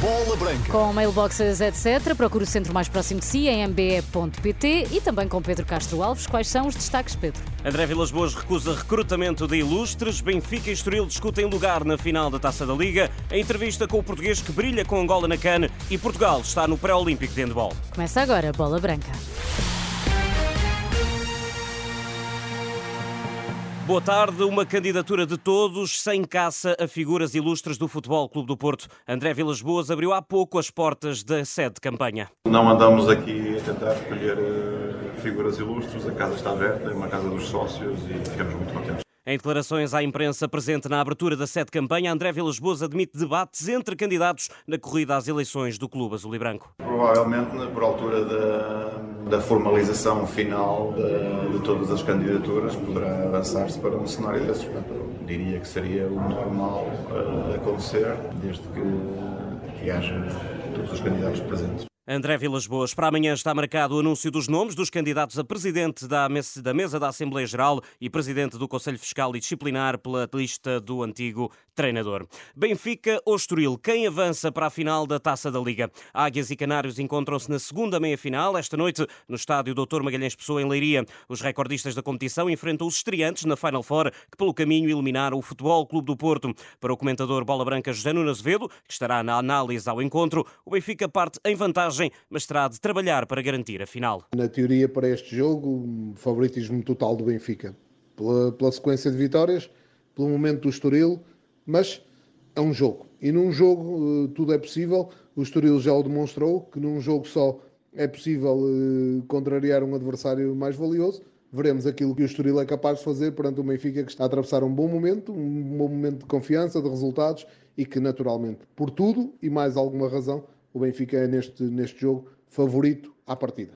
Bola Branca. Com mailboxes, etc. Procure o centro mais próximo de si em mbe.pt e também com Pedro Castro Alves. Quais são os destaques, Pedro? André Vilas Boas recusa recrutamento de ilustres. Benfica e Estoril discutem lugar na final da Taça da Liga. A entrevista com o português que brilha com Angola na CAN e Portugal está no pré-olímpico de handball. Começa agora a Bola Branca. Boa tarde. Uma candidatura de todos, sem caça a figuras ilustres do Futebol Clube do Porto. André Vilas Boas abriu há pouco as portas da sede de campanha. Não andamos aqui a tentar escolher uh, figuras ilustres, a casa está aberta, é uma casa dos sócios e ficamos muito contentes. Em declarações à imprensa presente na abertura da sede campanha, André Vilas Boas admite debates entre candidatos na corrida às eleições do Clube Azul e Branco. Provavelmente por altura da, da formalização final de, de, todas as candidaturas poderá avançar-se para um cenário desses. Portanto, diria que seria o normal uh, acontecer, desde que, que haja todos os candidatos presentes. André Vilas Boas, para amanhã está marcado o anúncio dos nomes dos candidatos a presidente da mesa da Assembleia Geral e presidente do Conselho Fiscal e Disciplinar pela lista do antigo treinador. Benfica ou Estoril, quem avança para a final da Taça da Liga? Águias e Canários encontram-se na segunda meia-final, esta noite, no estádio Dr. Magalhães Pessoa, em Leiria. Os recordistas da competição enfrentam os estreantes na Final Four, que pelo caminho eliminaram o Futebol Clube do Porto. Para o comentador Bola Branca José Nuno Azevedo, que estará na análise ao encontro, o Benfica parte em vantagem mas terá de trabalhar para garantir a final. Na teoria, para este jogo, favoritismo total do Benfica. Pela, pela sequência de vitórias, pelo momento do Estoril, mas é um jogo. E num jogo eh, tudo é possível. O Estoril já o demonstrou, que num jogo só é possível uh, contrariar um adversário mais valioso. Veremos aquilo que o Estoril é capaz de fazer perante o Benfica, que está a atravessar um bom momento, um bom momento de confiança, de resultados e que, naturalmente, por tudo e mais alguma razão, o Benfica é neste, neste jogo favorito à partida.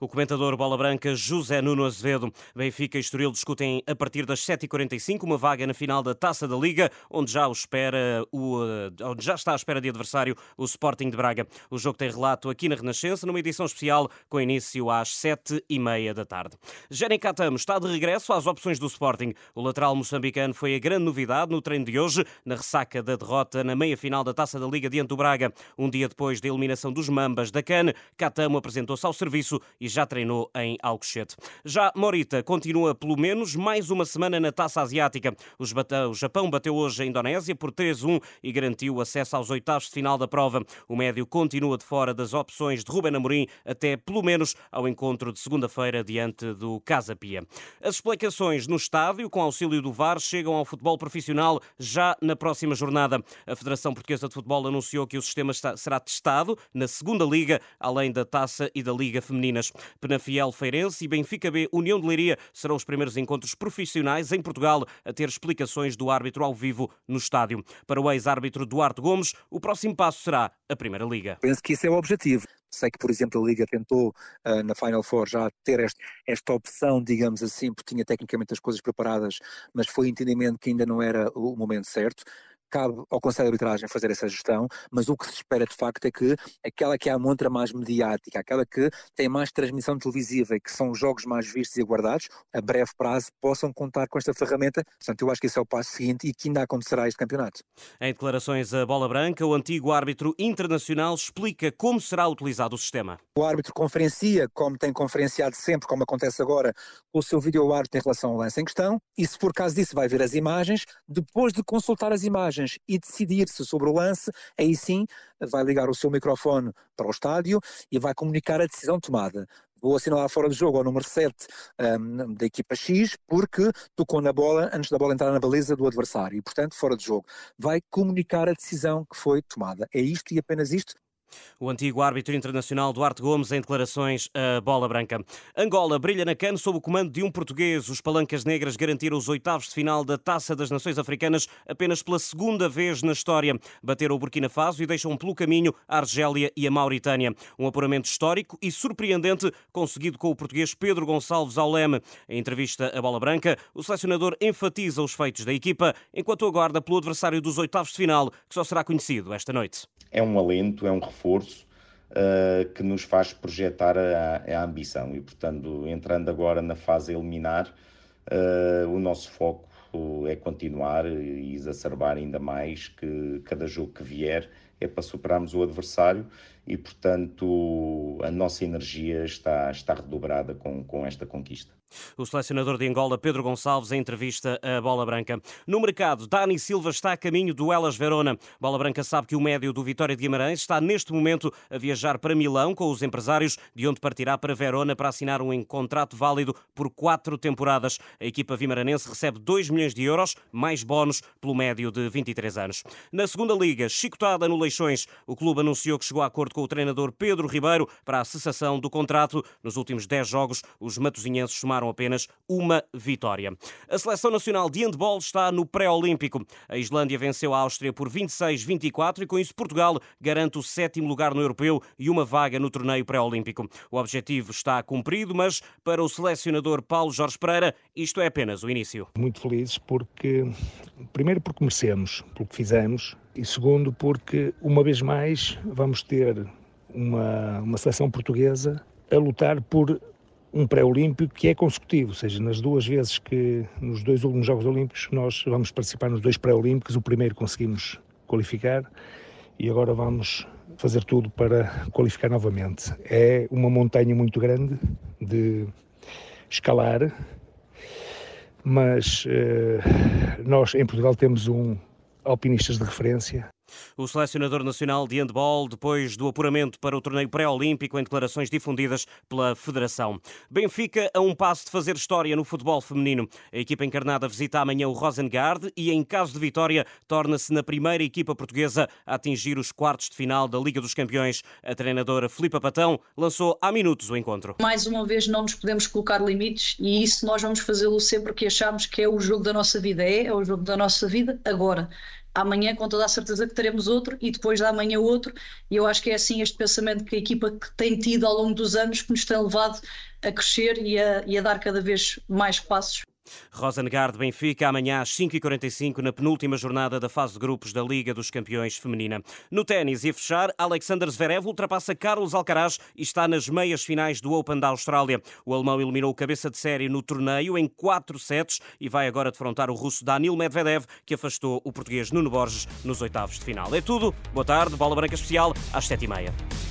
O comentador Bola Branca José Nuno Azevedo. Benfica e Estoril discutem a partir das 7h45 uma vaga na final da Taça da Liga, onde já, o espera o, eh, onde já está à espera de adversário o Sporting de Braga. O jogo tem relato aqui na Renascença, numa edição especial com início às 7h30 da tarde. Jerem Catamo está de regresso às opções do Sporting. O lateral moçambicano foi a grande novidade no treino de hoje, na ressaca da derrota na meia-final da Taça da Liga diante do Braga. Um dia depois da eliminação dos Mambas da CAN, Catamo apresentou-se ao serviço e já treinou em Alcochete. Já Morita continua pelo menos mais uma semana na Taça Asiática. O Japão bateu hoje a Indonésia por 3-1 e garantiu acesso aos oitavos de final da prova. O médio continua de fora das opções de Ruben Amorim até pelo menos ao encontro de segunda-feira diante do Casa Pia. As explicações no estádio, com auxílio do VAR, chegam ao futebol profissional já na próxima jornada. A Federação Portuguesa de Futebol anunciou que o sistema será testado na segunda liga, além da Taça e da Liga Feminina Penafiel Feirense e Benfica B União de Leiria serão os primeiros encontros profissionais em Portugal a ter explicações do árbitro ao vivo no estádio. Para o ex-árbitro Duarte Gomes, o próximo passo será a Primeira Liga. Penso que isso é o objetivo. Sei que, por exemplo, a Liga tentou uh, na Final Four já ter este, esta opção, digamos assim, porque tinha tecnicamente as coisas preparadas, mas foi entendimento que ainda não era o momento certo cabe ao Conselho de Arbitragem fazer essa gestão, mas o que se espera de facto é que aquela que é a montra mais mediática, aquela que tem mais transmissão televisiva e que são os jogos mais vistos e aguardados, a breve prazo possam contar com esta ferramenta. Portanto, eu acho que esse é o passo seguinte e que ainda acontecerá este campeonato. Em declarações a Bola Branca, o antigo árbitro internacional explica como será utilizado o sistema. O árbitro conferencia, como tem conferenciado sempre, como acontece agora, o seu vídeo árbitro em relação ao lance em questão, e se por causa disso vai ver as imagens, depois de consultar as imagens e decidir-se sobre o lance, aí sim vai ligar o seu microfone para o estádio e vai comunicar a decisão tomada vou assinalar fora do jogo ao número 7 um, da equipa X, porque tocou na bola antes da bola entrar na baliza do adversário e, portanto, fora de jogo. Vai comunicar a decisão que foi tomada. É isto e apenas isto o antigo árbitro internacional Duarte Gomes em declarações à Bola Branca. Angola brilha na CAN sob o comando de um português. Os Palancas Negras garantiram os oitavos de final da Taça das Nações Africanas apenas pela segunda vez na história. Bateram o Burkina Faso e deixam pelo caminho a Argélia e a Mauritânia. Um apuramento histórico e surpreendente conseguido com o português Pedro Gonçalves ao Leme. Em entrevista à Bola Branca, o selecionador enfatiza os feitos da equipa enquanto aguarda pelo adversário dos oitavos de final, que só será conhecido esta noite. É um alento, é um reforço uh, que nos faz projetar a, a, ambição. E, portanto, entrando agora na fase eliminar, uh, o nosso foco é continuar e exacerbar ainda mais que cada jogo que vier é para superarmos o adversário e, portanto, a nossa energia está, está redobrada com, com esta conquista. O selecionador de Angola, Pedro Gonçalves, em entrevista à Bola Branca. No mercado, Dani Silva está a caminho do Elas Verona. Bola Branca sabe que o médio do Vitória de Guimarães está neste momento a viajar para Milão com os empresários, de onde partirá para Verona para assinar um contrato válido por quatro temporadas. A equipa vimaranense recebe 2 milhões de euros, mais bónus pelo médio de 23 anos. Na segunda liga, chicotada no Leixões, o clube anunciou que chegou a acordo com o treinador Pedro Ribeiro para a cessação do contrato. Nos últimos 10 jogos, os matosinhenses somaram apenas uma vitória. A seleção nacional de handball está no pré-olímpico. A Islândia venceu a Áustria por 26-24 e com isso Portugal garante o sétimo lugar no europeu e uma vaga no torneio pré-olímpico. O objetivo está cumprido, mas para o selecionador Paulo Jorge Pereira, isto é apenas o início. Muito felizes porque, primeiro porque merecemos, pelo que fizemos, e segundo porque, uma vez mais, vamos ter uma, uma seleção portuguesa a lutar por um pré-olímpico que é consecutivo, ou seja, nas duas vezes que, nos dois últimos Jogos Olímpicos, nós vamos participar nos dois pré-olímpicos, o primeiro conseguimos qualificar e agora vamos fazer tudo para qualificar novamente. É uma montanha muito grande de escalar, mas eh, nós em Portugal temos um alpinistas de referência o selecionador nacional de handball, depois do apuramento para o torneio pré-olímpico, em declarações difundidas pela Federação. Benfica a um passo de fazer história no futebol feminino. A equipa encarnada visita amanhã o Rosengard e, em caso de vitória, torna-se na primeira equipa portuguesa a atingir os quartos de final da Liga dos Campeões. A treinadora Filipa Patão lançou há minutos o encontro. Mais uma vez, não nos podemos colocar limites e isso nós vamos fazê-lo sempre que achamos que é o jogo da nossa vida. É, é o jogo da nossa vida agora amanhã com toda a certeza que teremos outro e depois da amanhã outro. E eu acho que é assim este pensamento que a equipa que tem tido ao longo dos anos que nos tem levado a crescer e a, e a dar cada vez mais passos Rosengard Benfica, amanhã às 5h45, na penúltima jornada da fase de grupos da Liga dos Campeões Feminina. No ténis e a fechar, Alexander Zverev ultrapassa Carlos Alcaraz e está nas meias finais do Open da Austrália. O alemão eliminou cabeça de série no torneio em quatro sets e vai agora defrontar o russo Danil Medvedev, que afastou o português Nuno Borges nos oitavos de final. É tudo. Boa tarde. Bola Branca Especial às 7h30.